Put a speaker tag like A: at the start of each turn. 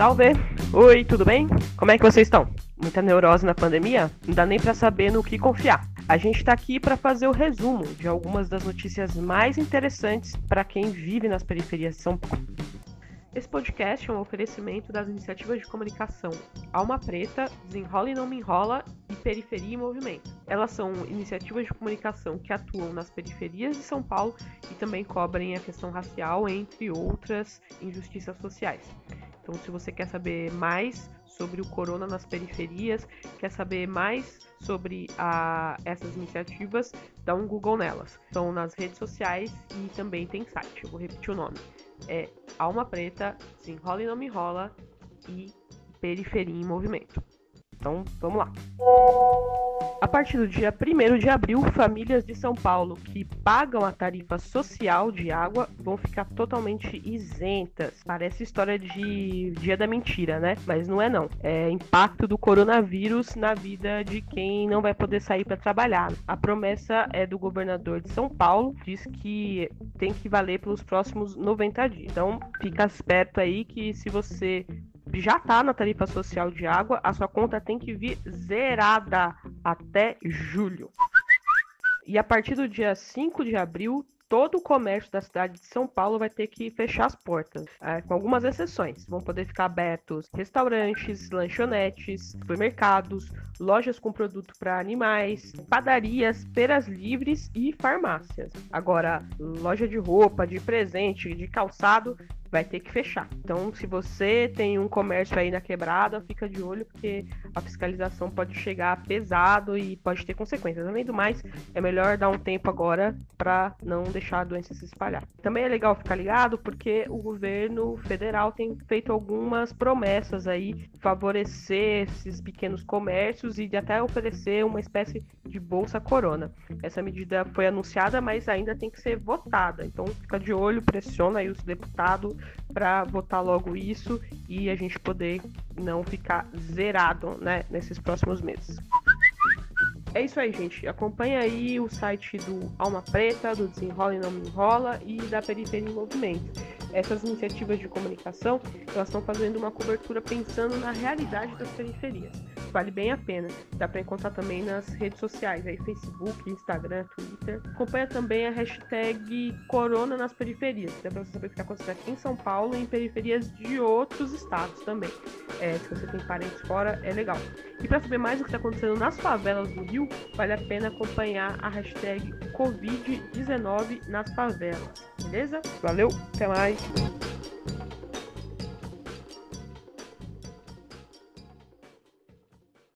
A: Salve! Oi, tudo bem? Como é que vocês estão? Muita neurose na pandemia? Não dá nem para saber no que confiar. A gente está aqui para fazer o resumo de algumas das notícias mais interessantes para quem vive nas periferias de São Paulo. Esse podcast é um oferecimento das iniciativas de comunicação Alma Preta, Desenrola e Não Me Enrola e Periferia em Movimento. Elas são iniciativas de comunicação que atuam nas periferias de São Paulo e também cobrem a questão racial, entre outras injustiças sociais. Então, se você quer saber mais sobre o corona nas periferias, quer saber mais sobre a, essas iniciativas, dá um Google nelas. Estão nas redes sociais e também tem site. Eu vou repetir o nome. É Alma Preta, Se Enrola e Não Me Enrola e Periferia em Movimento. Então, vamos lá. A partir do dia 1 de abril, famílias de São Paulo que pagam a tarifa social de água vão ficar totalmente isentas. Parece história de dia da mentira, né? Mas não é não. É impacto do coronavírus na vida de quem não vai poder sair para trabalhar. A promessa é do governador de São Paulo, diz que tem que valer pelos próximos 90 dias. Então, fica esperto aí que se você já está na tarifa social de água, a sua conta tem que vir zerada até julho. E a partir do dia 5 de abril, todo o comércio da cidade de São Paulo vai ter que fechar as portas, é, com algumas exceções. Vão poder ficar abertos restaurantes, lanchonetes, supermercados, lojas com produto para animais, padarias, feiras livres e farmácias. Agora, loja de roupa, de presente, de calçado vai ter que fechar. Então, se você tem um comércio aí na quebrada, fica de olho porque a fiscalização pode chegar pesado e pode ter consequências. Além do mais, é melhor dar um tempo agora para não deixar a doença se espalhar. Também é legal ficar ligado porque o governo federal tem feito algumas promessas aí favorecer esses pequenos comércios e de até oferecer uma espécie de bolsa corona. Essa medida foi anunciada, mas ainda tem que ser votada. Então, fica de olho, pressiona aí os deputados para votar logo isso e a gente poder não ficar zerado né, nesses próximos meses. É isso aí, gente. Acompanha aí o site do Alma Preta, do Desenrola e Não Me Enrola e da Periferia em Movimento. Essas iniciativas de comunicação, elas estão fazendo uma cobertura pensando na realidade das periferias. Vale bem a pena. Dá para encontrar também nas redes sociais, aí Facebook, Instagram, Twitter. Acompanha também a hashtag Corona nas periferias. Dá para você saber o que está acontecendo aqui em São Paulo e em periferias de outros estados também. É, se você tem parentes fora, é legal. E para saber mais o que está acontecendo nas favelas do Rio, vale a pena acompanhar a hashtag Covid-19 nas favelas. Beleza? Valeu, até mais!